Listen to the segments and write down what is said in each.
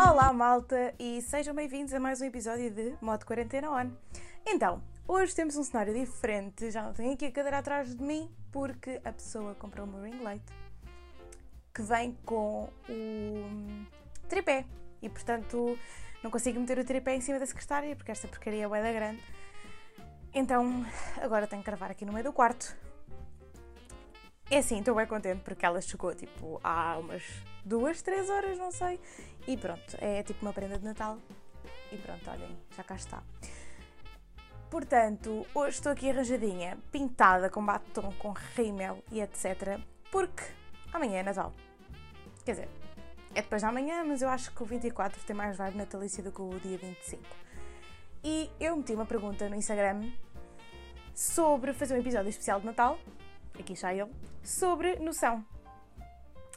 Olá, malta, e sejam bem-vindos a mais um episódio de Modo Quarentena On. Então, hoje temos um cenário diferente. Já não tenho aqui a cadeira atrás de mim porque a pessoa comprou uma ring light que vem com o tripé e, portanto, não consigo meter o tripé em cima da secretária porque esta porcaria é da grande. Então, agora tenho que gravar aqui no meio do quarto. É assim, estou bem contente porque ela chegou tipo há umas duas, três horas, não sei. E pronto, é tipo uma prenda de Natal. E pronto, olhem, já cá está. Portanto, hoje estou aqui arranjadinha, pintada com batom, com rímel e etc. Porque amanhã é Natal. Quer dizer, é depois de amanhã, mas eu acho que o 24 tem mais vibe natalícia do que o dia 25. E eu meti uma pergunta no Instagram sobre fazer um episódio especial de Natal. Aqui está ele. Sobre noção.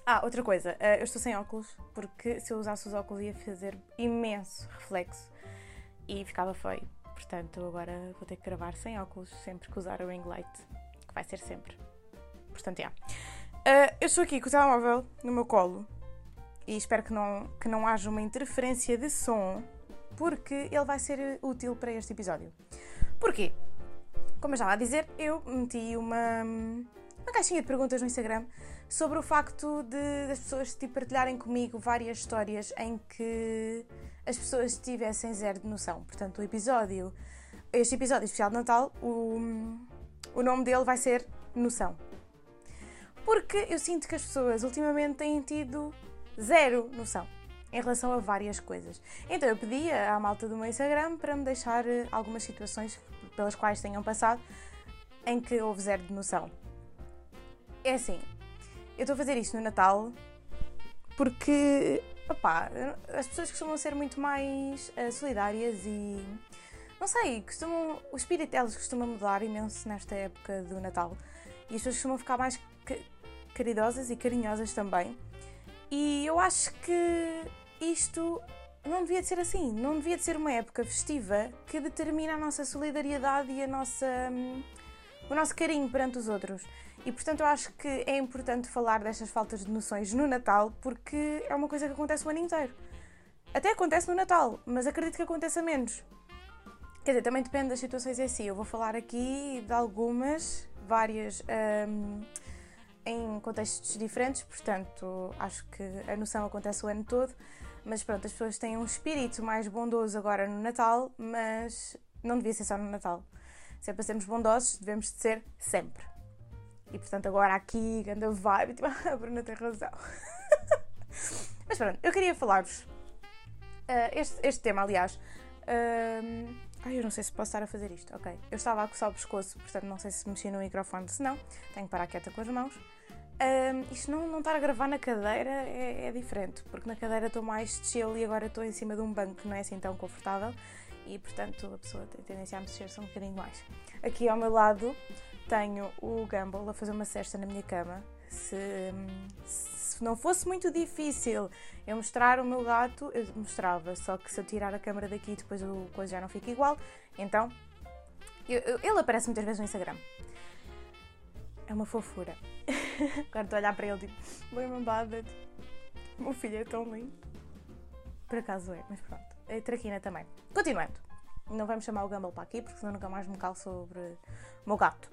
Ah, outra coisa, eh, eu estou sem óculos porque se eu usasse os óculos ia fazer imenso reflexo e ficava feio. Portanto, agora vou ter que gravar sem óculos sempre que usar o ring light, que vai ser sempre. Portanto, já. Yeah. eu estou aqui com o telemóvel no meu colo e espero que não, que não haja uma interferência de som porque ele vai ser útil para este episódio. Porquê? Como eu estava a dizer, eu meti uma, uma caixinha de perguntas no Instagram sobre o facto de as pessoas tipo, partilharem comigo várias histórias em que as pessoas tivessem zero de noção. Portanto, o episódio, este episódio especial de Natal, o, o nome dele vai ser Noção. Porque eu sinto que as pessoas ultimamente têm tido zero noção em relação a várias coisas. Então eu pedi à malta do meu Instagram para me deixar eh, algumas situações pelas quais tenham passado em que houve zero de noção. É assim, eu estou a fazer isto no Natal porque, opá, as pessoas costumam ser muito mais uh, solidárias e, não sei, costumam, o espírito delas costuma mudar imenso nesta época do Natal e as pessoas costumam ficar mais caridosas e carinhosas também. E eu acho que isto não devia de ser assim, não devia de ser uma época festiva que determina a nossa solidariedade e a nossa, hum, o nosso carinho perante os outros. E portanto eu acho que é importante falar destas faltas de noções no Natal porque é uma coisa que acontece o ano inteiro. Até acontece no Natal, mas acredito que aconteça menos. Quer dizer, também depende das situações em si. Eu vou falar aqui de algumas, várias, um, em contextos diferentes, portanto acho que a noção acontece o ano todo. Mas pronto, as pessoas têm um espírito mais bondoso agora no Natal, mas não devia ser só no Natal. Se é para sermos bondosos, devemos de ser sempre. E portanto agora aqui, grande vibe, tipo, a Bruna tem razão. Mas pronto, eu queria falar-vos uh, este, este tema, aliás. Uh, ai, eu não sei se posso estar a fazer isto. Ok. Eu estava a coçar o pescoço, portanto não sei se mexi no microfone, se não, tenho que parar quieta com as mãos. Uh, isto não, não estar a gravar na cadeira é, é diferente, porque na cadeira estou mais chill e agora estou em cima de um banco que não é assim tão confortável e portanto a pessoa tem tendência a mexer-se um bocadinho mais. Aqui ao meu lado tenho o Gumball a fazer uma cesta na minha cama. Se, se não fosse muito difícil eu mostrar o meu gato, eu mostrava. Só que se eu tirar a câmera daqui, depois o coisa já não fica igual. Então, eu, eu, ele aparece muitas vezes no Instagram. É uma fofura. Agora estou a olhar para ele tipo, bem mambada. O meu filho é tão lindo. Por acaso é, mas pronto. A traquina também. Continuando. Não vamos chamar o Gumball para aqui, porque senão nunca mais me calo sobre o meu gato.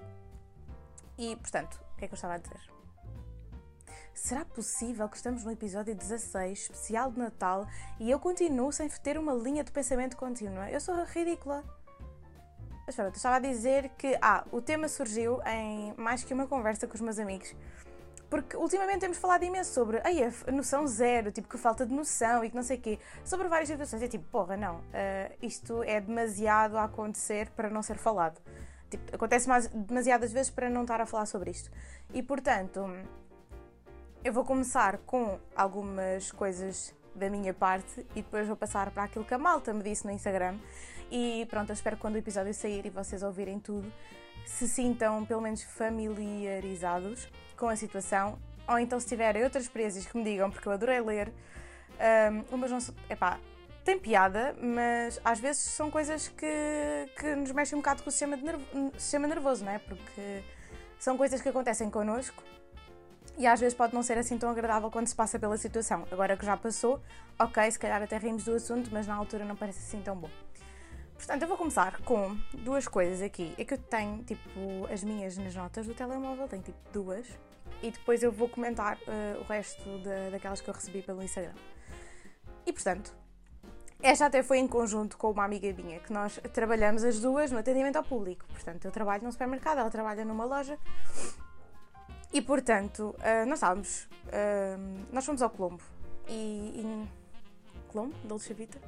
E, portanto, o que é que eu estava a dizer? Será possível que estamos no episódio 16, especial de Natal, e eu continuo sem ter uma linha de pensamento contínua? Eu sou ridícula. Estava a dizer que, ah, o tema surgiu em mais que uma conversa com os meus amigos. Porque ultimamente temos falado imenso sobre a noção zero, tipo que falta de noção e que não sei o quê, sobre várias situações. É tipo, porra, não, uh, isto é demasiado a acontecer para não ser falado. Tipo, acontece mais, demasiadas vezes para não estar a falar sobre isto. E portanto, eu vou começar com algumas coisas da minha parte e depois vou passar para aquilo que a malta me disse no Instagram. E pronto, eu espero que quando o episódio sair e vocês ouvirem tudo, se sintam pelo menos familiarizados com a situação. Ou então, se tiverem outras experiências que me digam, porque eu adorei ler, um, umas não. Epá, tem piada, mas às vezes são coisas que, que nos mexem um bocado com o sistema, nervo, sistema nervoso, não é? Porque são coisas que acontecem connosco E às vezes pode não ser assim tão agradável quando se passa pela situação. Agora que já passou, ok, se calhar até rimos do assunto, mas na altura não parece assim tão bom. Portanto, eu vou começar com duas coisas aqui. É que eu tenho, tipo, as minhas nas notas do telemóvel, tenho tipo duas. E depois eu vou comentar uh, o resto de, daquelas que eu recebi pelo Instagram. E portanto, esta até foi em conjunto com uma amiga minha, que nós trabalhamos as duas no atendimento ao público. Portanto, eu trabalho num supermercado, ela trabalha numa loja. E portanto, uh, nós estávamos. Uh, nós fomos ao Colombo. E. e... Colombo? Dolce Vita?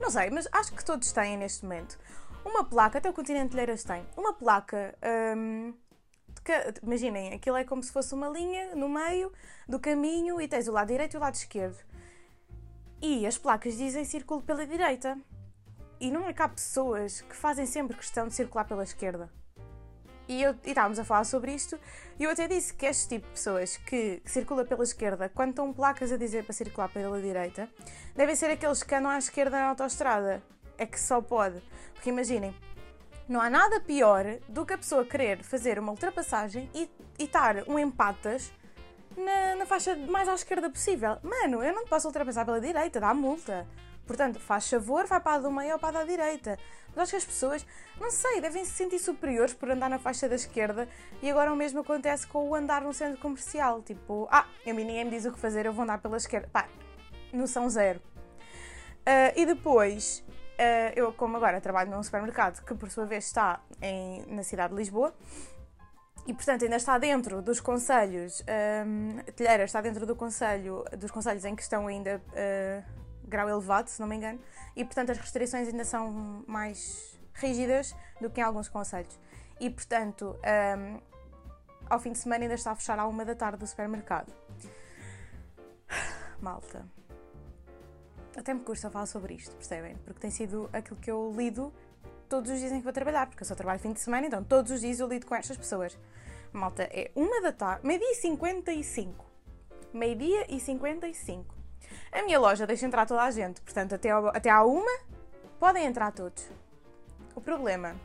Não sei, mas acho que todos têm neste momento. Uma placa, até o Continente Leiras tem, uma placa. Um, que, imaginem, aquilo é como se fosse uma linha no meio do caminho e tens o lado direito e o lado esquerdo. E as placas dizem circulo pela direita. E não é que há pessoas que fazem sempre questão de circular pela esquerda. E, eu, e estávamos a falar sobre isto, e eu até disse que este tipo de pessoas que, circula pela esquerda, quando estão placas a dizer para circular pela direita, devem ser aqueles que andam à esquerda na autoestrada. É que só pode. Porque imaginem, não há nada pior do que a pessoa querer fazer uma ultrapassagem e, e estar um empatas na, na faixa mais à esquerda possível. Mano, eu não posso ultrapassar pela direita, dá multa. Portanto, faz favor, vai para a do meio ou para a da direita. Mas acho que as pessoas, não sei, devem se sentir superiores por andar na faixa da esquerda e agora o mesmo acontece com o andar no centro comercial. Tipo, ah, a mim ninguém me diz o que fazer, eu vou andar pela esquerda. Pá, noção zero. Uh, e depois, uh, eu como agora trabalho num supermercado que por sua vez está em, na cidade de Lisboa, e portanto ainda está dentro dos conselhos, um, Telheira está dentro do conselho, dos conselhos em que estão ainda uh, grau elevado, se não me engano, e portanto as restrições ainda são mais rígidas do que em alguns conselhos. E portanto, um, ao fim de semana ainda está a fechar à uma da tarde do supermercado. Malta. Até me custa falar sobre isto, percebem? Porque tem sido aquilo que eu lido todos os dias em que vou trabalhar, porque eu só trabalho fim de semana, então todos os dias eu lido com estas pessoas. Malta, é uma da tarde, meio-dia e 55. Meio-dia e 55. A minha loja deixa entrar toda a gente, portanto, até, ao, até à uma podem entrar todos. O problema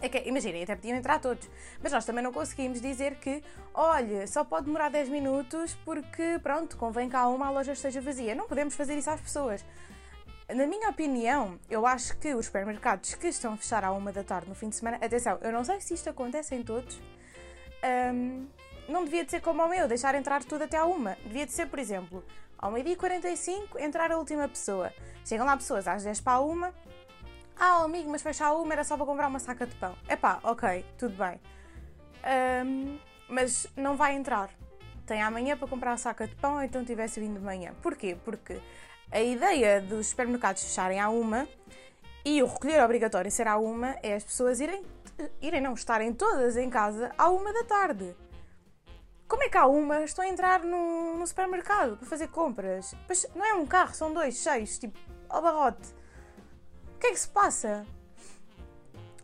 é que, imaginem, até podiam entrar todos, mas nós também não conseguimos dizer que, olha, só pode demorar 10 minutos porque, pronto, convém que a uma a loja esteja vazia. Não podemos fazer isso às pessoas. Na minha opinião, eu acho que os supermercados que estão a fechar à uma da tarde no fim de semana, atenção, eu não sei se isto acontece em todos, um, não devia de ser como o meu, deixar entrar tudo até à uma. Devia de ser, por exemplo, ao meio-dia e 45, entrar a última pessoa. Chegam lá pessoas às 10 para a uma. Ah, amigo, mas fecha a uma, era só para comprar uma saca de pão. Epá, ok, tudo bem. Um, mas não vai entrar. Tem amanhã para comprar a saca de pão, então tivesse vindo de manhã. Porquê? Porque a ideia dos supermercados fecharem à uma e o recolher obrigatório ser à uma é as pessoas irem, irem não, estarem todas em casa à uma da tarde. Como é que há uma estão a entrar no, supermercado para fazer compras? Mas não é um carro, são dois, seis, tipo, ao barrote. O que é que se passa?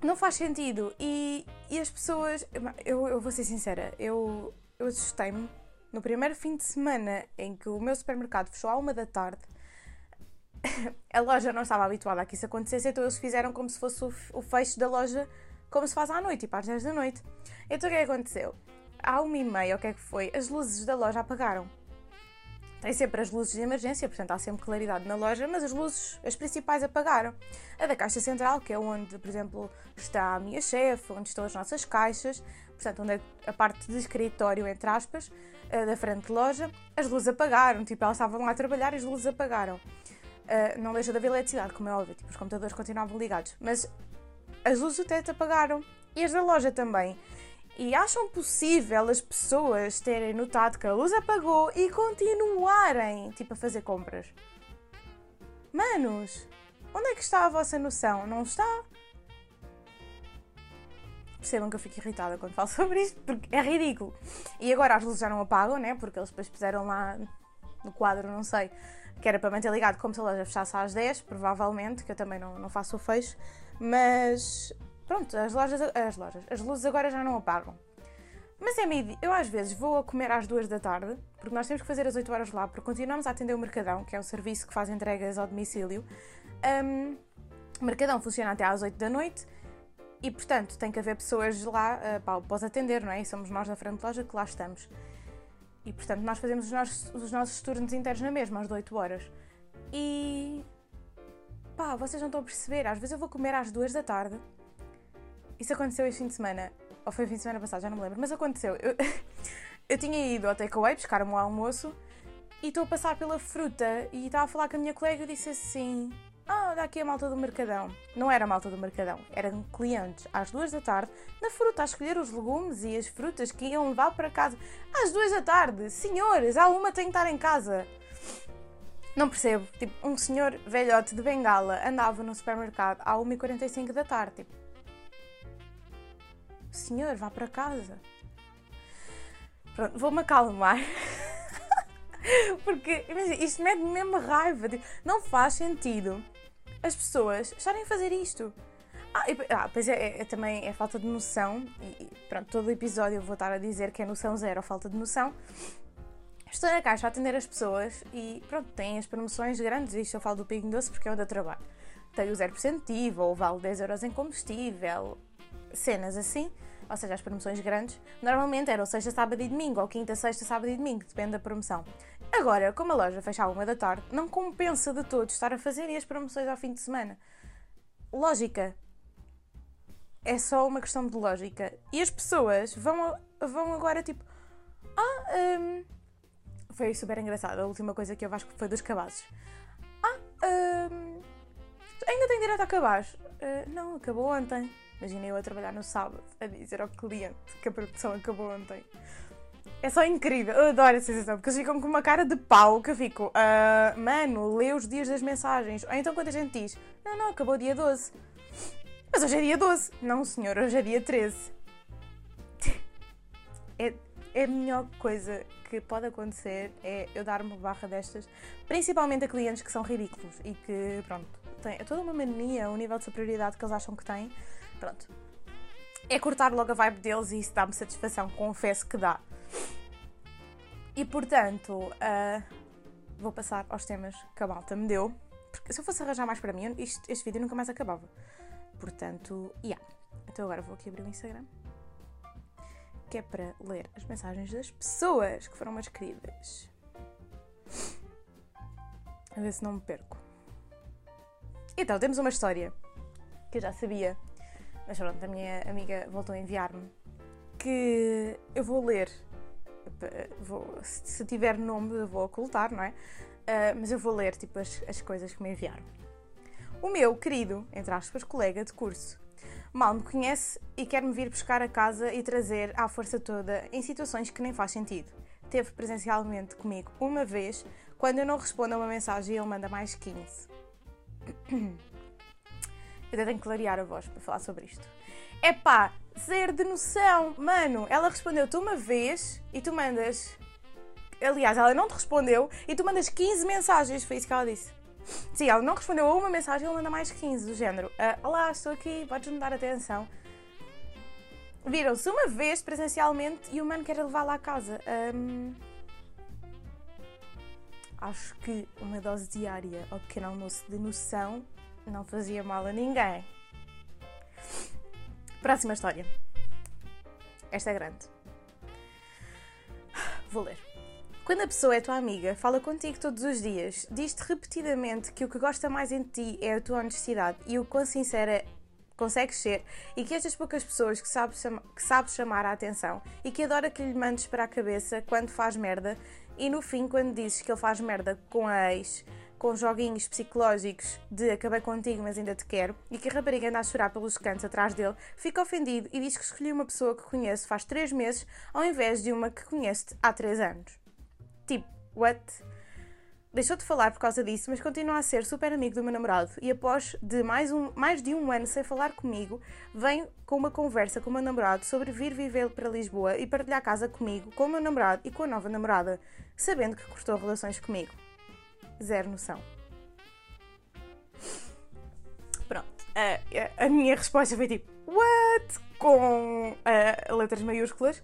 Não faz sentido. E, e as pessoas. Eu, eu vou ser sincera, eu, eu assustei-me no primeiro fim de semana em que o meu supermercado fechou à uma da tarde a loja não estava habituada a que isso acontecesse, então eles fizeram como se fosse o, fecho da loja, como se faz à noite, tipo às 10 da noite. Então o que é que aconteceu? À uma e meia, o que é que foi? As luzes da loja apagaram. Tem sempre as luzes de emergência, portanto há sempre claridade na loja, mas as luzes, as principais, apagaram. A da caixa central, que é onde, por exemplo, está a minha chefe, onde estão as nossas caixas, portanto, onde é a parte de escritório, entre aspas, da frente de loja, as luzes apagaram. Tipo, elas estavam lá a trabalhar e as luzes apagaram. Uh, não deixa de haver eletricidade, como é óbvio, tipo, os computadores continuavam ligados. Mas as luzes do teto apagaram e as da loja também. E acham possível as pessoas terem notado que a luz apagou e continuarem, tipo, a fazer compras? Manos, onde é que está a vossa noção? Não está? Percebam que eu fico irritada quando falo sobre isto, porque é ridículo. E agora as luzes já não apagam, né? Porque eles depois puseram lá no quadro, não sei, que era para manter ligado como se a loja fechasse às 10, provavelmente, que eu também não, não faço o fecho, mas pronto, as lojas, as lojas, as luzes agora já não apagam. Mas é meio eu às vezes vou a comer às 2 da tarde, porque nós temos que fazer as 8 horas lá, porque continuamos a atender o Mercadão, que é o serviço que faz entregas ao domicílio. Um, o Mercadão funciona até às 8 da noite e, portanto, tem que haver pessoas lá uh, para, para os atender, não é? E somos nós da frente de loja que lá estamos. E portanto nós fazemos os nossos, os nossos turnos inteiros na mesma, às 8 horas. E pá, vocês não estão a perceber, às vezes eu vou comer às 2 da tarde. Isso aconteceu este fim de semana, ou foi fim de semana passado, já não me lembro, mas aconteceu. Eu, eu tinha ido ao takeaway buscar meu almoço e estou a passar pela fruta e estava a falar com a minha colega e disse assim: Ah, olha aqui a malta do Mercadão. Não era a malta do Mercadão, eram clientes às duas da tarde na fruta a escolher os legumes e as frutas que iam levar para casa. Às duas da tarde, senhores, há uma tem que estar em casa. Não percebo. Tipo, um senhor velhote de bengala andava no supermercado à 1h45 da tarde. Tipo, senhor, vá para casa. Pronto, vou-me acalmar. Porque isto mete mesmo raiva. Tipo, não faz sentido as pessoas estarem a fazer isto. Ah, e, ah pois é, é, é, também é falta de noção. E pronto, todo o episódio eu vou estar a dizer que é noção zero falta de noção. Estou na caixa a atender as pessoas e pronto, tem as promoções grandes. Isto eu falo do Pingo Doce porque é onde eu trabalho. Tem o 0% de IVA, ou vale 10 euros em combustível, cenas assim ou seja, as promoções grandes, normalmente eram sexta, sábado e domingo, ou quinta, sexta, sábado e domingo, depende da promoção. Agora, como a loja fecha à uma da tarde, não compensa de todo estar a fazer as promoções ao fim de semana. Lógica. É só uma questão de lógica. E as pessoas vão, vão agora tipo. Ah, um... foi super engraçado. A última coisa que eu acho que foi dos cabazes. Ah, um... ainda tem direito a cabaz? Uh, não, acabou ontem. Imaginei eu a trabalhar no sábado, a dizer ao cliente que a produção acabou ontem. É só incrível, eu adoro essa sensação, porque eles ficam com uma cara de pau que eu fico, uh, mano, lê os dias das mensagens. Ou então quando a gente diz, não, não, acabou dia 12. Mas hoje é dia 12. Não, senhor, hoje é dia 13. É, é a melhor coisa que pode acontecer é eu dar uma barra destas, principalmente a clientes que são ridículos e que, pronto, têm é toda uma mania, um nível de superioridade que eles acham que têm Pronto. É cortar logo a vibe deles e isso dá-me satisfação, confesso que dá. E portanto, uh, vou passar aos temas que a malta me deu. Porque se eu fosse arranjar mais para mim, isto, este vídeo nunca mais acabava. Portanto, yeah. Então agora vou aqui abrir o Instagram. Que é para ler as mensagens das pessoas que foram mais queridas. A ver se não me perco. Então, temos uma história que eu já sabia mas pronto, a minha amiga voltou a enviar-me que eu vou ler. Vou, se tiver nome, eu vou ocultar, não é? Uh, mas eu vou ler tipo, as, as coisas que me enviaram. O meu querido, entre aspas, colega de curso, mal me conhece e quer-me vir buscar a casa e trazer à força toda em situações que nem faz sentido. Teve presencialmente comigo uma vez, quando eu não respondo a uma mensagem ele manda mais 15. Até tenho que clarear a voz para falar sobre isto. É pá, zero de noção. Mano, ela respondeu-te uma vez e tu mandas. Aliás, ela não te respondeu e tu mandas 15 mensagens. Foi isso que ela disse. Sim, ela não respondeu a uma mensagem, ela manda mais 15, do género. Uh, Olá, estou aqui, podes-me dar atenção. Viram-se uma vez presencialmente e o mano quer levar lá a casa. Um, acho que uma dose diária ao pequeno almoço de noção não fazia mal a ninguém. Próxima história. Esta é grande. Vou ler. Quando a pessoa é tua amiga, fala contigo todos os dias, diz-te repetidamente que o que gosta mais em ti é a tua honestidade e o quão sincera consegues ser e que estas poucas pessoas que sabes, que sabes chamar a atenção e que adora que lhe mandes para a cabeça quando faz merda e no fim, quando dizes que ele faz merda com a ex, com joguinhos psicológicos de acabei contigo, mas ainda te quero, e que a rapariga anda a chorar pelos cantos atrás dele, fica ofendido e diz que escolhi uma pessoa que conheço faz 3 meses ao invés de uma que conhece há 3 anos. Tipo, what? Deixou de falar por causa disso, mas continua a ser super amigo do meu namorado e após de mais, um, mais de um ano sem falar comigo, vem com uma conversa com o meu namorado sobre vir viver para Lisboa e partilhar casa comigo, com o meu namorado e com a nova namorada, sabendo que cortou relações comigo zero noção. Pronto. A, a, a minha resposta foi tipo, what? Com uh, letras maiúsculas.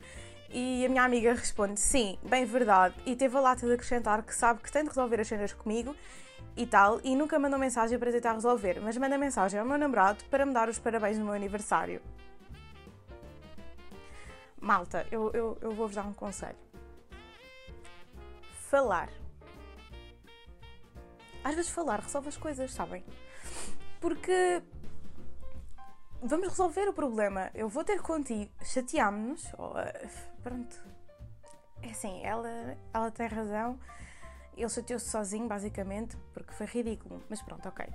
E a minha amiga responde, sim, bem verdade. E teve a lata de acrescentar que sabe que tem de resolver as cenas comigo e tal, e nunca mandou mensagem para tentar resolver, mas manda mensagem ao meu namorado para me dar os parabéns no meu aniversário. Malta, eu, eu, eu vou-vos dar um conselho. falar. Às vezes falar resolve as coisas, sabem? Porque vamos resolver o problema. Eu vou ter contigo, chateámos-nos, uh, pronto. É assim, ela, ela tem razão. Ele chateou-se sozinho, basicamente, porque foi ridículo. Mas pronto, ok.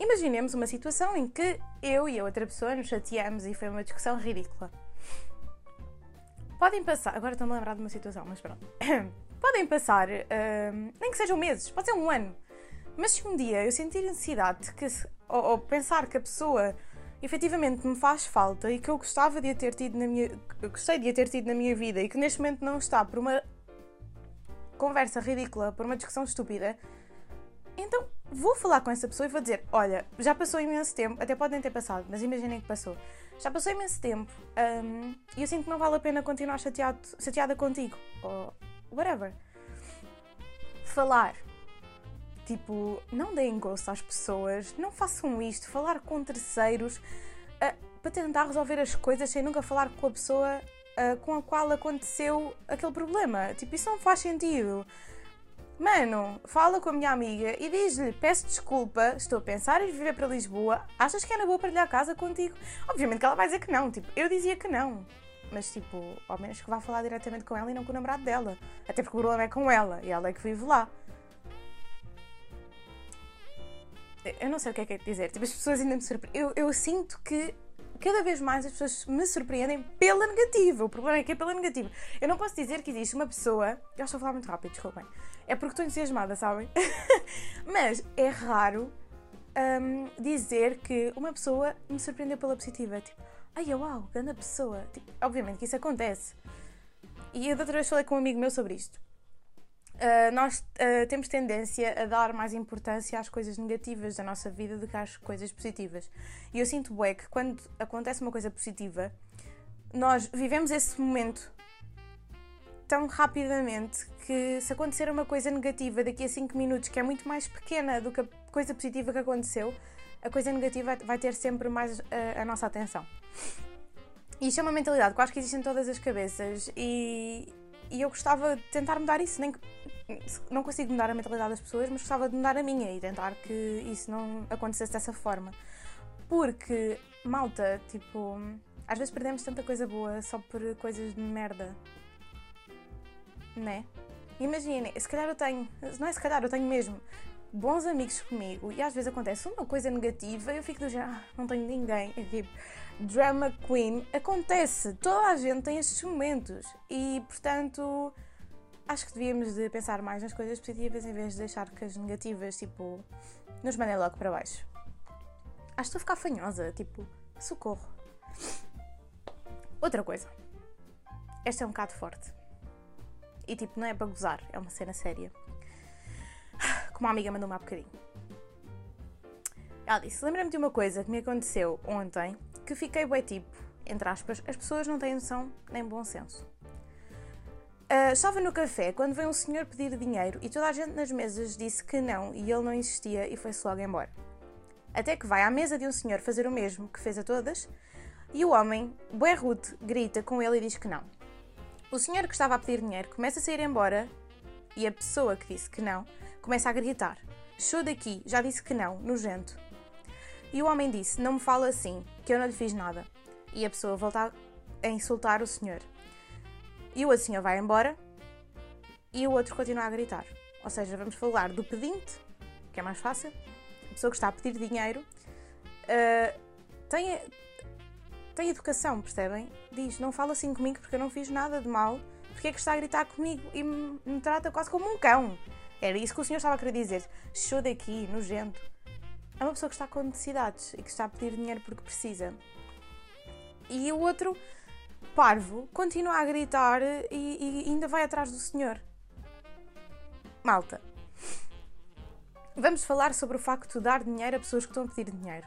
Imaginemos uma situação em que eu e a outra pessoa nos chateamos e foi uma discussão ridícula. Podem passar. Agora estou-me a lembrar de uma situação, mas pronto. Podem passar, uh, nem que sejam meses, pode ser um ano. Mas se um dia eu sentir necessidade que, ou, ou pensar que a pessoa efetivamente me faz falta e que eu gostava de a ter tido na minha. gostei de a ter tido na minha vida e que neste momento não está por uma conversa ridícula, por uma discussão estúpida, então vou falar com essa pessoa e vou dizer: Olha, já passou imenso tempo, até podem ter passado, mas imaginem que passou. Já passou imenso tempo um, e eu sinto que não vale a pena continuar chateado, chateada contigo. Ou whatever. Falar. Tipo, não deem gosto às pessoas, não façam isto, falar com terceiros uh, para tentar resolver as coisas sem nunca falar com a pessoa uh, com a qual aconteceu aquele problema. Tipo, isso não faz sentido. Mano, fala com a minha amiga e diz-lhe: Peço desculpa, estou a pensar em viver para Lisboa. Achas que é na boa partilhar a casa contigo? Obviamente que ela vai dizer que não. Tipo, eu dizia que não. Mas, tipo, ao menos que vá falar diretamente com ela e não com o namorado dela. Até porque o problema é com ela e ela é que vive lá. Eu não sei o que é que é dizer. Tipo, as pessoas ainda me surpreendem. Eu, eu sinto que cada vez mais as pessoas me surpreendem pela negativa. O problema é que é pela negativa. Eu não posso dizer que existe uma pessoa. Eu estou a falar muito rápido, desculpem. É porque estou entusiasmada, sabem? Mas é raro um, dizer que uma pessoa me surpreendeu pela positiva. Tipo, ai uau, grande pessoa. Tipo, obviamente que isso acontece. E eu da outra vez falei com um amigo meu sobre isto. Uh, nós uh, temos tendência a dar mais importância às coisas negativas da nossa vida do que às coisas positivas. E eu sinto bem que quando acontece uma coisa positiva, nós vivemos esse momento tão rapidamente que se acontecer uma coisa negativa daqui a 5 minutos, que é muito mais pequena do que a coisa positiva que aconteceu, a coisa negativa vai ter sempre mais a, ah, a nossa atenção. E isto é uma mentalidade que acho que existe em todas as cabeças e, e eu gostava de tentar mudar isso, nem que não consigo mudar a mentalidade das pessoas, mas gostava de mudar a minha e tentar que isso não acontecesse dessa forma. Porque, malta, tipo, às vezes perdemos tanta coisa boa só por coisas de merda. Né? Imaginem, se calhar eu tenho, não é se calhar, eu tenho mesmo bons amigos comigo e às vezes acontece uma coisa negativa e eu fico do género, ah, não tenho ninguém. É tipo, drama queen. Acontece, toda a gente tem estes momentos e, portanto, acho que devíamos de pensar mais nas coisas positivas em vez de deixar que as negativas, tipo, nos mandem logo para baixo. Acho que estou a ficar fanhosa, tipo, socorro. Outra coisa. Esta é um bocado forte. E tipo, não é para gozar, é uma cena séria. Como a amiga mandou-me há bocadinho. Ela disse: Lembra-me de uma coisa que me aconteceu ontem que fiquei bem tipo, entre aspas, as pessoas não têm noção nem bom senso. Uh, estava no café quando veio um senhor pedir dinheiro e toda a gente nas mesas disse que não e ele não insistia e foi-se logo embora. Até que vai à mesa de um senhor fazer o mesmo que fez a todas e o homem, bué rude, grita com ele e diz que não. O senhor que estava a pedir dinheiro começa a sair embora e a pessoa que disse que não começa a gritar: Show daqui, já disse que não, nojento. E o homem disse: Não me fala assim, que eu não lhe fiz nada. E a pessoa volta a insultar o senhor. E o senhor vai embora e o outro continua a gritar. Ou seja, vamos falar do pedinte, que é mais fácil, a pessoa que está a pedir dinheiro, uh, tem, tem educação, percebem? Diz, não fala assim comigo porque eu não fiz nada de mal, porque é que está a gritar comigo e me, me trata quase como um cão. Era isso que o senhor estava a querer dizer. Show daqui, nojento. É uma pessoa que está com necessidades e que está a pedir dinheiro porque precisa. E o outro parvo continua a gritar e, e ainda vai atrás do senhor. Malta, vamos falar sobre o facto de dar dinheiro a pessoas que estão a pedir dinheiro.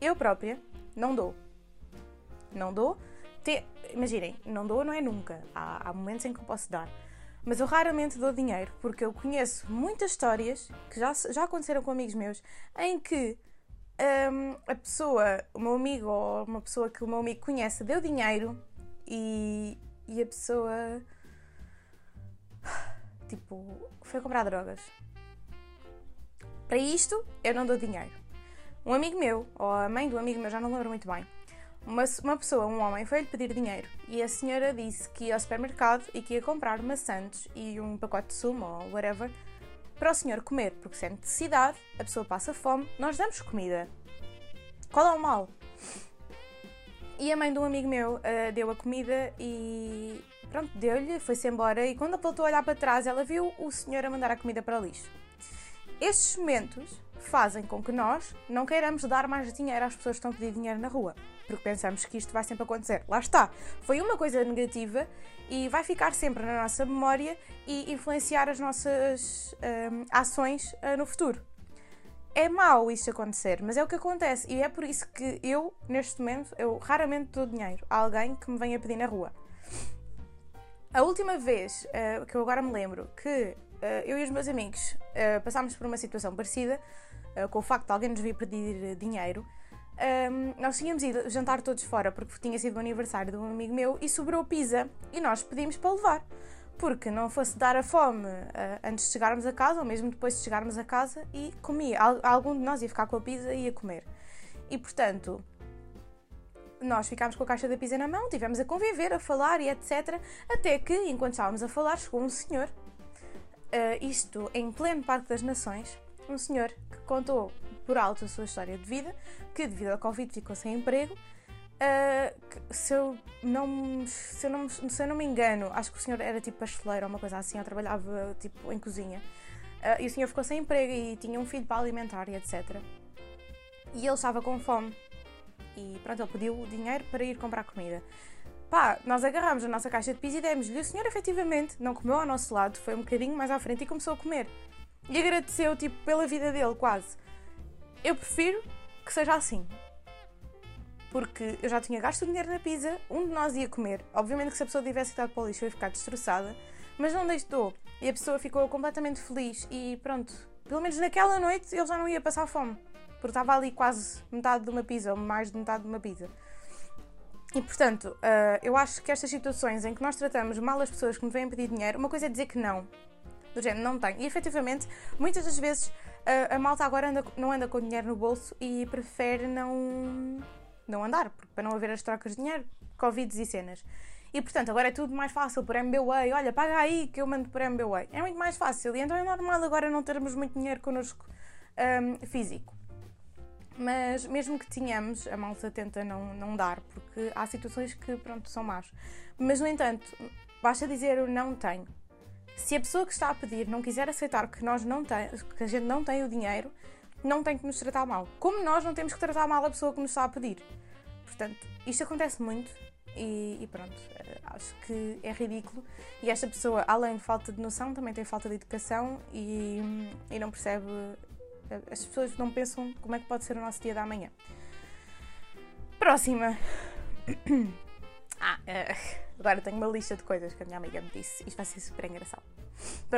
Eu própria não dou. Não dou. Te... Imaginem, não dou não é nunca. Há, há momentos em que eu posso dar. Mas eu raramente dou dinheiro porque eu conheço muitas histórias que já, já aconteceram com amigos meus em que um, a pessoa, o meu amigo ou uma pessoa que o meu amigo conhece, deu dinheiro e, e a pessoa Tipo, foi comprar drogas. Para isto, eu não dou dinheiro. Um amigo meu, ou a mãe do amigo meu, já não lembro muito bem, uma, uma pessoa, um homem, foi-lhe pedir dinheiro e a senhora disse que ia ao supermercado e que ia comprar maçãs e um pacote de sumo ou whatever para o senhor comer, porque se é necessidade, a pessoa passa fome, nós damos comida. Qual é o mal? E a mãe de um amigo meu uh, deu a comida e pronto, deu-lhe, foi-se embora e quando voltou a olhar para trás, ela viu o senhor a mandar a comida para o lixo. Estes momentos fazem com que nós não queiramos dar mais dinheiro às pessoas que estão a pedir dinheiro na rua, porque pensamos que isto vai sempre acontecer. Lá está, foi uma coisa negativa e vai ficar sempre na nossa memória e influenciar as nossas hum, ações uh, no futuro. É mau isto acontecer, mas é o que acontece e é por isso que eu, neste momento, eu raramente dou dinheiro a alguém que me venha pedir na rua. A última vez uh, que eu agora me lembro que uh, eu e os meus amigos passámos por uma situação parecida, com o facto de alguém nos vir pedir dinheiro, um, nós tínhamos ido jantar todos fora porque tinha sido o aniversário de um amigo meu e sobrou pizza e nós pedimos para levar. Porque não fosse dar a fome uh, antes de chegarmos a casa ou mesmo depois de chegarmos a casa e comia. Algum de nós ia ficar com a pizza e ia comer. E portanto, nós ficámos com a caixa da pizza na mão, tivemos a conviver, a falar e etc. Até que, enquanto estávamos a falar, chegou um senhor, uh, isto em pleno Parque das Nações, um senhor que contou por alto a sua história de vida, que devido ao Covid ficou sem emprego. Uh, se, eu não, se, eu não, se eu não me engano, acho que o senhor era tipo pasteleiro ou uma coisa assim, ou trabalhava tipo em cozinha. Uh, e o senhor ficou sem emprego e tinha um filho para alimentar e etc. E ele estava com fome. E pronto, ele pediu dinheiro para ir comprar comida. Pá, nós agarramos a nossa caixa de pizza e demos-lhe. O senhor efetivamente não comeu ao nosso lado, foi um bocadinho mais à frente e começou a comer. E agradeceu, tipo, pela vida dele, quase. Eu prefiro que seja assim. Porque eu já tinha gasto o dinheiro na pizza, um de nós ia comer. Obviamente que se a pessoa tivesse dado para o lixo eu ia ficar destroçada, mas não deixou. E a pessoa ficou completamente feliz e pronto. Pelo menos naquela noite ele já não ia passar fome. Porque estava ali quase metade de uma pizza, ou mais de metade de uma pizza. E portanto, uh, eu acho que estas situações em que nós tratamos mal as pessoas que me vêm pedir dinheiro, uma coisa é dizer que não. Do género, não tenho. E efetivamente, muitas das vezes a, a malta agora anda, não anda com dinheiro no bolso e prefere não, não andar, para não haver as trocas de dinheiro, Covid e cenas. E portanto, agora é tudo mais fácil por MBWay. Olha, paga aí que eu mando por MBWay. É muito mais fácil. E então é normal agora não termos muito dinheiro connosco um, físico. Mas mesmo que tenhamos, a malta tenta não, não dar, porque há situações que, pronto, são más. Mas, no entanto, basta dizer eu não tenho. Se a pessoa que está a pedir não quiser aceitar que nós não tem, que a gente não tem o dinheiro, não tem que nos tratar mal. Como nós não temos que tratar mal a pessoa que nos está a pedir. Portanto, isto acontece muito e, e, pronto, eh, acho que é ridículo. E esta pessoa, além de falta de noção, também tem falta de educação e, e não percebe. Eh, as pessoas não pensam como é que pode ser o nosso dia da manhã. Próxima. Ah, uh, Agora tenho uma lista de coisas que a minha amiga me disse. Isto vai ser super engraçado.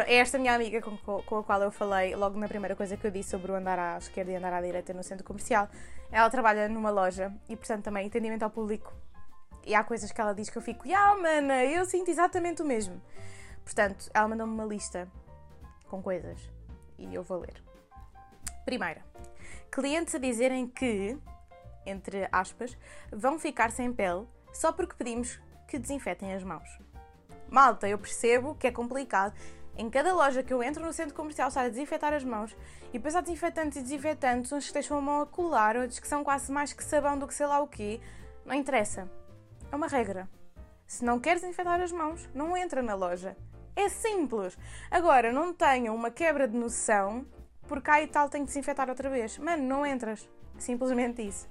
É esta minha amiga com, com, a qual eu falei logo na primeira coisa que eu disse sobre o andar à esquerda e andar à direita no centro comercial. Ela trabalha numa loja e, portanto, também entendimento ao público. E há coisas que ela diz que eu fico, ah, mana, eu sinto exatamente o mesmo. Portanto, ela mandou-me uma lista com coisas e eu vou ler. Primeira, clientes a dizerem que, entre aspas, vão ficar sem pele só porque pedimos que desinfetem as mãos. Malta, eu percebo que é complicado. Em cada loja que eu entro no centro comercial está a desinfetar as mãos e depois há desinfetantes e desinfetantes, uns que deixam a mão a colar, outros que são quase mais que sabão do que sei lá o quê. Não interessa. É uma regra. Se não quer desinfetar as mãos, não entra na loja. É simples. Agora, não tenham uma quebra de noção porque aí tal tem que desinfetar outra vez. Mano, não entras. Simplesmente isso.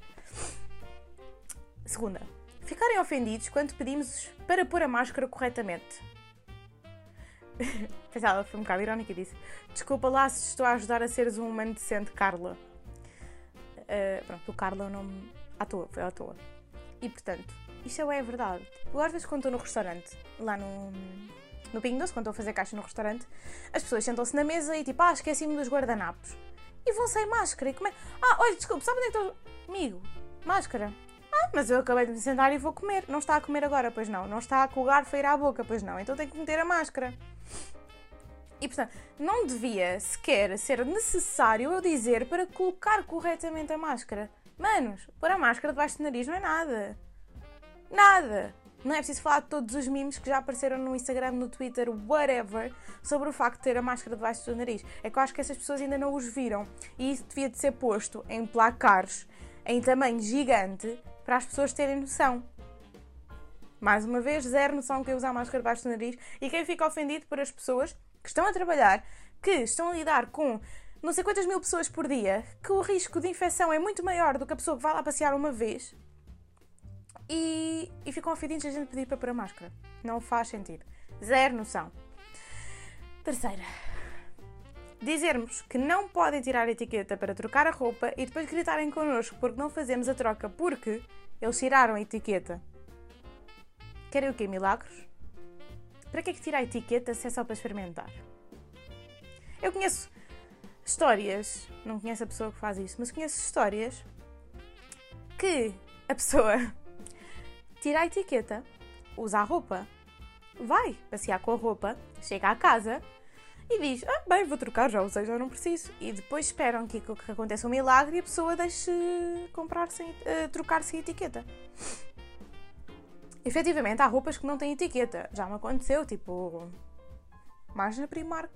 Segunda ficarem ofendidos quando pedimos para pôr a máscara corretamente. Pois ela foi um bocado irónica e disse: Desculpa lá se estou a ajudar a seres um humano decente, Carla. Uh, pronto, o Carla é o nome à toa, foi à toa. E portanto, isto é verdade. Eu às vezes quando estou no restaurante, lá no, no Pingo Doce, quando estou a fazer caixa no restaurante, as pessoas sentam-se na mesa e tipo, ah, esqueci-me dos guardanapos. E vão sem máscara. E como é? Ah, olha, desculpa, sabe onde é que estou? Amigo, máscara. Ah, mas eu acabei de me sentar e vou comer. Não está a comer agora, pois não. Não está a com o garfo a ir à boca, pois não. Então tem que meter a máscara. E portanto, não devia sequer ser necessário eu dizer para colocar corretamente a máscara. Manos, pôr a máscara debaixo do nariz não é nada. Nada! Não é preciso falar de todos os memes que já apareceram no Instagram, no Twitter, whatever, sobre o facto de ter a máscara debaixo do nariz. É que eu acho que essas pessoas ainda não os viram. E isso devia de ser posto em placares em tamanho gigante para as pessoas terem noção. Mais uma vez, zero noção que eu usar máscara debaixo do nariz. E quem fica ofendido por as pessoas que estão a trabalhar, que estão a lidar com não sei quantas mil pessoas por dia, que o risco de infecção é muito maior do que a pessoa que vai lá passear uma vez e, e ficam ofendidos a gente pedir para pôr a máscara. Não faz sentido. Zero noção. Terceira. Dizermos que não podem tirar a etiqueta para trocar a roupa e depois gritarem connosco porque não fazemos a troca porque eles tiraram a etiqueta. Querem o quê? Milagres? Para que é que tira a etiqueta se é só para experimentar? Eu conheço histórias, não conheço a pessoa que faz isso, mas conheço histórias que a pessoa tira a etiqueta, usa a roupa, vai passear com a roupa, chega à casa e diz: Ah, bem, vou trocar, já usei, já não preciso. E depois esperam que, que aconteça um milagre e a pessoa deixe comprar sem, uh, trocar sem etiqueta. Efetivamente, há roupas que não têm etiqueta. Já me aconteceu, tipo. Mais na Primark.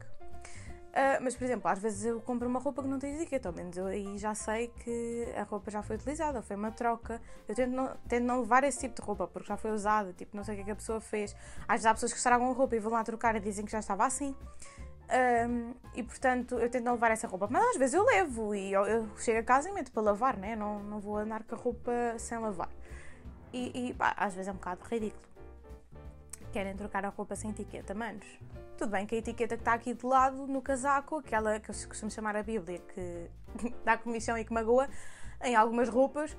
Uh, mas, por exemplo, às vezes eu compro uma roupa que não tem etiqueta, ao menos eu aí já sei que a roupa já foi utilizada, foi uma troca. Eu tento não, tento não levar esse tipo de roupa porque já foi usada, tipo, não sei o que, é que a pessoa fez. Às vezes há pessoas que estragam a roupa e vão lá trocar e dizem que já estava assim. Um, e portanto eu tento não levar essa roupa, mas às vezes eu levo e eu, eu chego a casa e meto para lavar, né? não, não vou andar com a roupa sem lavar. E, e pá, às vezes é um bocado ridículo. Querem trocar a roupa sem etiqueta, manos tudo bem que a etiqueta que está aqui de lado no casaco, aquela que eu costumo chamar a Bíblia, que dá comissão e que magoa, em algumas roupas,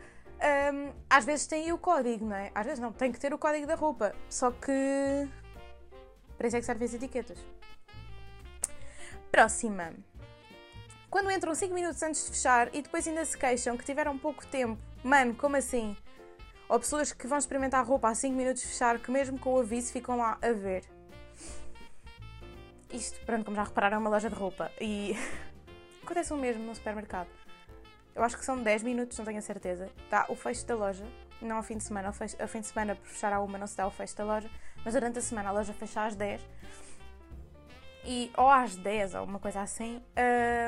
um, às vezes tem o código, não é? Às vezes não, tem que ter o código da roupa. Só que. Para isso é que servem as etiquetas. Próxima. Quando entram 5 minutos antes de fechar e depois ainda se queixam que tiveram pouco tempo. Mano, como assim? Ou pessoas que vão experimentar a roupa há 5 minutos de fechar, que mesmo com o aviso ficam lá a ver isto, pronto, como já repararam, é uma loja de roupa. E acontece o mesmo no supermercado. Eu acho que são 10 minutos, não tenho a certeza. Está o fecho da loja, não ao fim de semana. Ao, fecho, ao fim de semana, por fechar à uma, não se dá o fecho da loja. Mas durante a semana a loja fecha às 10. E, ou às 10, ou uma coisa assim,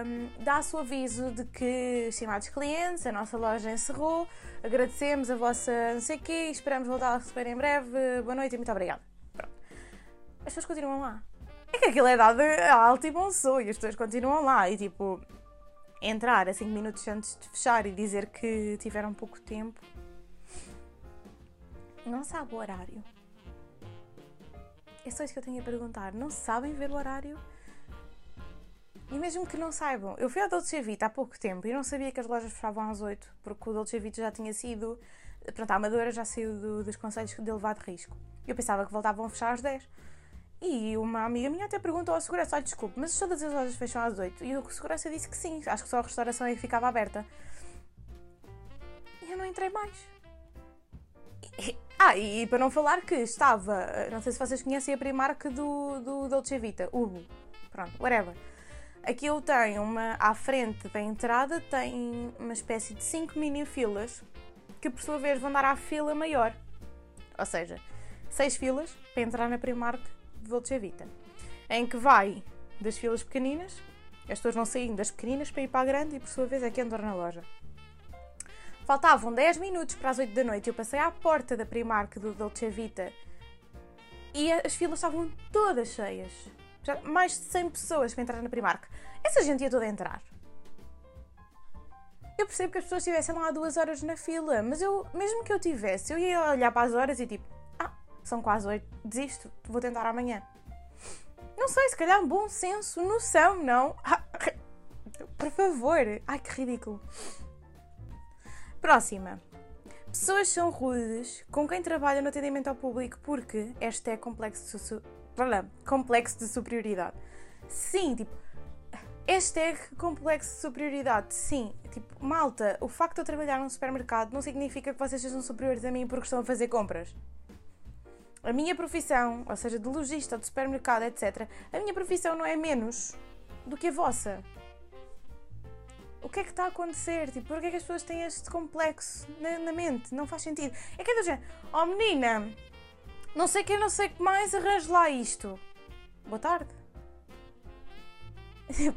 hum, dá-se o aviso de que, estimados clientes, a nossa loja encerrou. Agradecemos a vossa não sei quê, esperamos voltar a receber em breve. Boa noite e muito obrigada. Pronto. As pessoas continuam lá. É que aquilo é dado a alto e bom som e as pessoas continuam lá e tipo, entrar a 5 minutos antes de fechar e dizer que tiveram pouco tempo. Não sabe o horário. É só isso que eu tenho a perguntar. Não sabem ver o horário? E mesmo que não saibam, eu fui ao Dolce Vita há pouco tempo e não sabia que as lojas fechavam às 8, porque o Dolce Vita já tinha sido. Pronto, a Amadora já saiu do, dos conselhos de elevado risco. Eu pensava que voltavam a fechar às 10. E uma amiga minha até perguntou ao segurança: olha, desculpe, mas todas as lojas fecham às 8? E o segurança disse que sim, acho que só a restauração é que ficava aberta. E eu não entrei mais. Ah, e, para não falar que estava, não sei se vocês conhecem a Primark do, do Dolce Vita, Ubo. Pronto, whatever. Aquilo tem uma, à frente da entrada, tem uma espécie de 5 mini filas que por sua vez vão dar à fila maior. Ou seja, 6 filas para entrar na Primark Dolce Vita, em que vai das filas pequeninas, as pessoas vão saindo das pequeninas para ir para a grande e por sua vez é que entram na loja. Faltavam 10 minutos para as 8 da noite. Eu passei à porta da Primark do Dolce Vita e as filas estavam todas cheias. Já mais de 100 pessoas para entrar na Primark. Essa gente ia toda entrar. Eu percebo que as pessoas estivessem lá duas horas na fila, mas eu, mesmo que eu tivesse, eu ia olhar para as horas e tipo, são quase oito, desisto, vou tentar amanhã. Não sei, se calhar bom senso, noção, não? Por favor. Ai, que ridículo. Próxima. Pessoas são rudes com quem trabalha no atendimento ao público porque este é complexo de, su... complexo de superioridade. Sim, tipo, Hashtag complexo de superioridade. Sim, tipo, malta, o facto de eu trabalhar num supermercado não significa que vocês sejam superiores a mim porque estão a fazer compras. a minha profissão, ou seja, de lojista, de supermercado, etc., a minha profissão não é menos do que a vossa. O que é que está a acontecer? Tipo, porquê é que as pessoas têm este complexo na, na mente? Não faz sentido. É que é do género, oh menina, não sei que, não sei que mais, arranje lá isto. Boa tarde.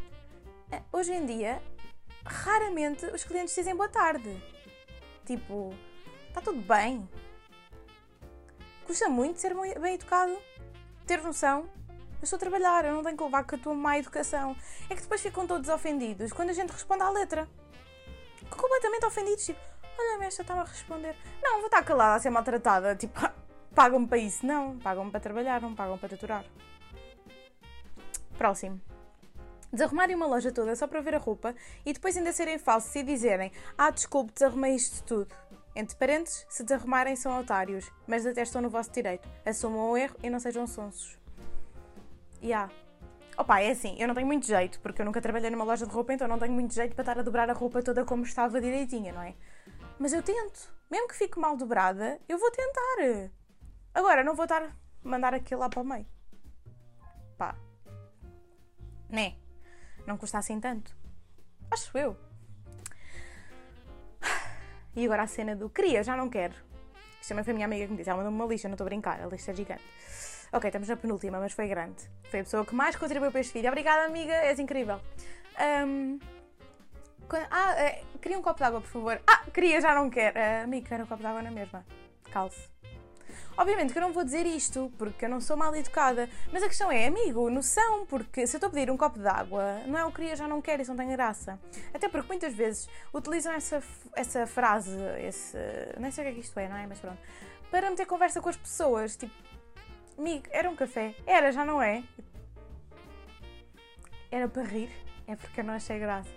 Hoje em dia, raramente os clientes dizem boa tarde. Tipo, está tudo bem. Custa muito ser bem educado, ter noção. Eu estou a trabalhar, eu não tenho que levar com a tua má educação. É que depois ficam todos ofendidos quando a gente responde à letra. Completamente ofendidos, tipo, olha, esta está-me a responder. Não, vou estar calada a ser maltratada. Tipo, pagam-me para isso. Não, pagam-me para trabalhar, não pagam para aturar. Próximo. Desarrumarem uma loja toda só para ver a roupa e depois ainda serem falsos e dizerem: Ah, desculpe, desarrumei isto tudo. Entre parênteses, se desarrumarem são otários, mas até estão no vosso direito. Assumam o erro e não sejam sonsos. Yeah. Opa, é assim, eu não tenho muito jeito, porque eu nunca trabalhei numa loja de roupa, então não tenho muito jeito para estar a dobrar a roupa toda como estava direitinha, não é? Mas eu tento. Mesmo que fique mal dobrada, eu vou tentar. Agora, não vou estar a mandar aquilo lá para o meio. Pá. Né? Não custa assim tanto. Acho eu. E agora a cena do queria, já não quero. Isto também foi a minha amiga que me disse. Ela mandou-me uma lista, não estou a brincar, a lista é gigante. Ok, estamos na penúltima, mas foi grande. Foi a pessoa que mais contribuiu para este vídeo. Obrigada, amiga, és incrível. Um, ah, é, queria um copo de água, por favor. Ah, queria, já não quero. Uh, amigo, quero um copo de água na mesma. Calce. Obviamente que eu não vou dizer isto, porque eu não sou mal educada, mas a questão é, amigo, noção, porque se eu estou a pedir um copo de água, não é o que queria, já não quero, isso não tem graça. Até porque muitas vezes utilizam essa, essa frase, esse. Nem sei o que é que isto é, não é? Mas pronto. Para meter conversa com as pessoas, tipo, era um café? Era, já não é? Era para rir? É porque eu não achei graça.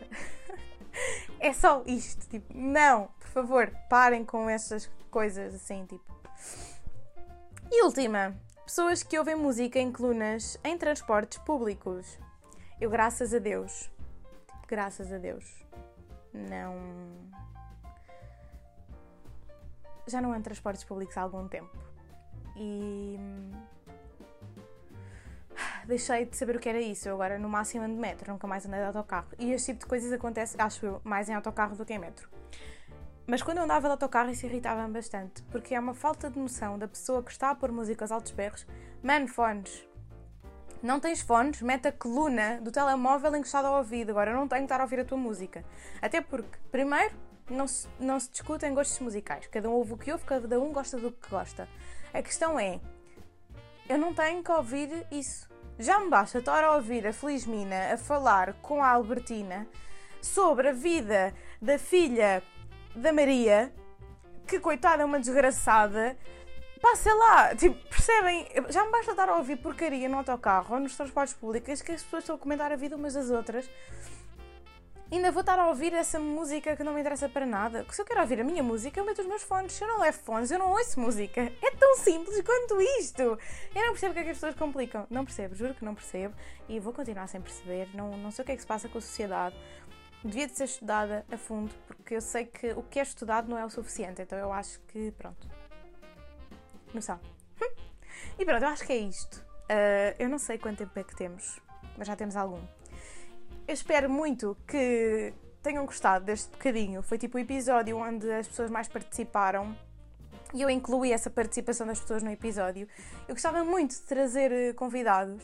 é só isto, tipo, não, por favor, parem com essas coisas assim, tipo. E última, pessoas que ouvem música em colunas em transportes públicos. Eu, graças a Deus, graças a Deus, não. Já não ando em transportes públicos há algum tempo. E. Deixei de saber o que era isso. Eu agora, no máximo, ando de metro, nunca mais andei de autocarro. E este tipo de coisas acontece, acho eu, mais em autocarro do que em metro. Mas quando eu andava de autocarro isso irritava-me bastante, porque é uma falta de noção da pessoa que está a pôr músicas altos berros. Mano, fones. Não tens fones? Mete a coluna do telemóvel encostada ao ouvido. Agora não tenho que estar a ouvir a tua música. Até porque, primeiro, não se, não se discutem gostos musicais. Cada um ouve o que ouve, cada um gosta do que gosta. A questão é, eu não tenho que ouvir isso. Já me basta estar a ouvir a Felizmina a falar com a Albertina sobre a vida da filha da Maria, que coitada é uma desgraçada. Pá, sei lá, tipo, percebem? Já me basta estar a ouvir porcaria no autocarro ou nos transportes públicos que as pessoas estão a comentar a vida umas das outras. Ainda vou estar a ouvir essa música que não me interessa para nada. Se eu quero ouvir a minha música, eu meto os meus fones. Se eu não levo fones, eu não ouço música. É tão simples quanto isto. Eu não percebo o que é que as pessoas complicam. Não percebo, juro que não percebo. E vou continuar sem perceber. Não, não sei o que é que se passa com a sociedade devia de ser estudada a fundo, porque eu sei que o que é estudado não é o suficiente, então eu acho que, pronto. Noção. e pronto, eu acho que é isto. Uh, eu não sei quanto tempo é que temos, mas já temos algum. Eu espero muito que tenham gostado deste bocadinho. Foi tipo o episódio onde as pessoas mais participaram e eu incluí essa participação das pessoas no episódio. Eu gostava muito de trazer eh, convidados,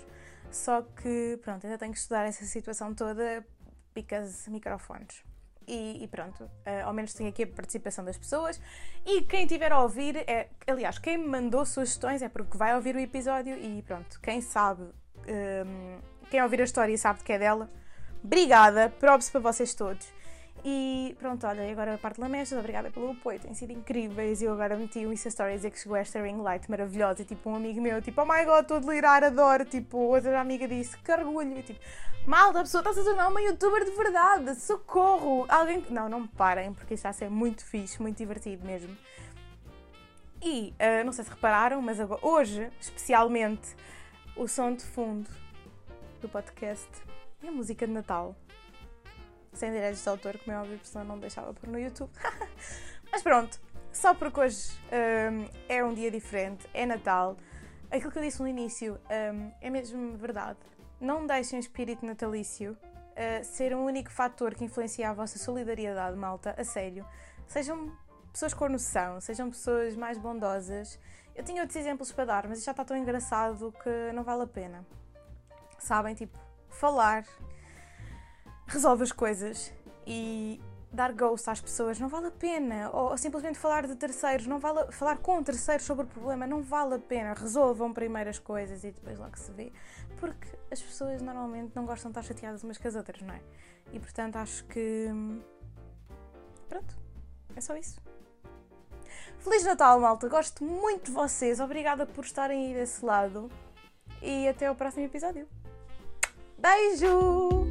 só que, pronto, ainda tenho que estudar essa situação toda picas microfones. E, e, pronto, uh, ao menos tenho aqui a participação das pessoas. E quem tiver a ouvir, é, aliás, quem me mandou sugestões é porque vai ouvir o episódio e pronto, quem sabe, um, ehm, quem ouvir a história sabe que é dela, obrigada, props para vocês todos. E pronto, olha, agora a parte de obrigada pelo apoio, têm sido incríveis. Eu agora meti um Insta Story a que chegou esta ring light maravilhosa. E tipo, um amigo meu, tipo, oh my god, estou a delirar, adoro. Tipo, outra amiga disse, que orgulho. E tipo, malta, a pessoa está a tornar uma youtuber de verdade, socorro. Alguém. Não, não me parem, porque isto está a ser muito fixe, muito divertido mesmo. E uh, não sei se repararam, mas agora, hoje, especialmente, o som de fundo do podcast é a música de Natal sem direitos de autor, como é óbvio, porque não deixava pôr no YouTube. Mas pronto, só porque hoje um, é um dia diferente, é Natal. aquilo que eu disse no início um, é mesmo verdade. Não deixem o espírito natalício uh, ser um único fator que influencia a vossa solidariedade, malta, a sério. Sejam pessoas com noção, sejam pessoas mais bondosas. Eu tinha outros exemplos para dar, mas já está tão engraçado que não vale a pena. Sabem, tipo, falar resolve as coisas e dar ghost às pessoas não vale a pena. Ou, simplesmente falar de terceiros, não vale falar com terceiros sobre o problema, não vale a pena. Resolvam primeiro as coisas e depois logo se vê. Porque as pessoas normalmente não gostam de estar chateadas umas com as outras, não é? E portanto acho que. Pronto, é só isso. Feliz Natal, malta! Gosto muito de vocês. Obrigada por estarem aí desse lado. E até o próximo episódio. Beijo!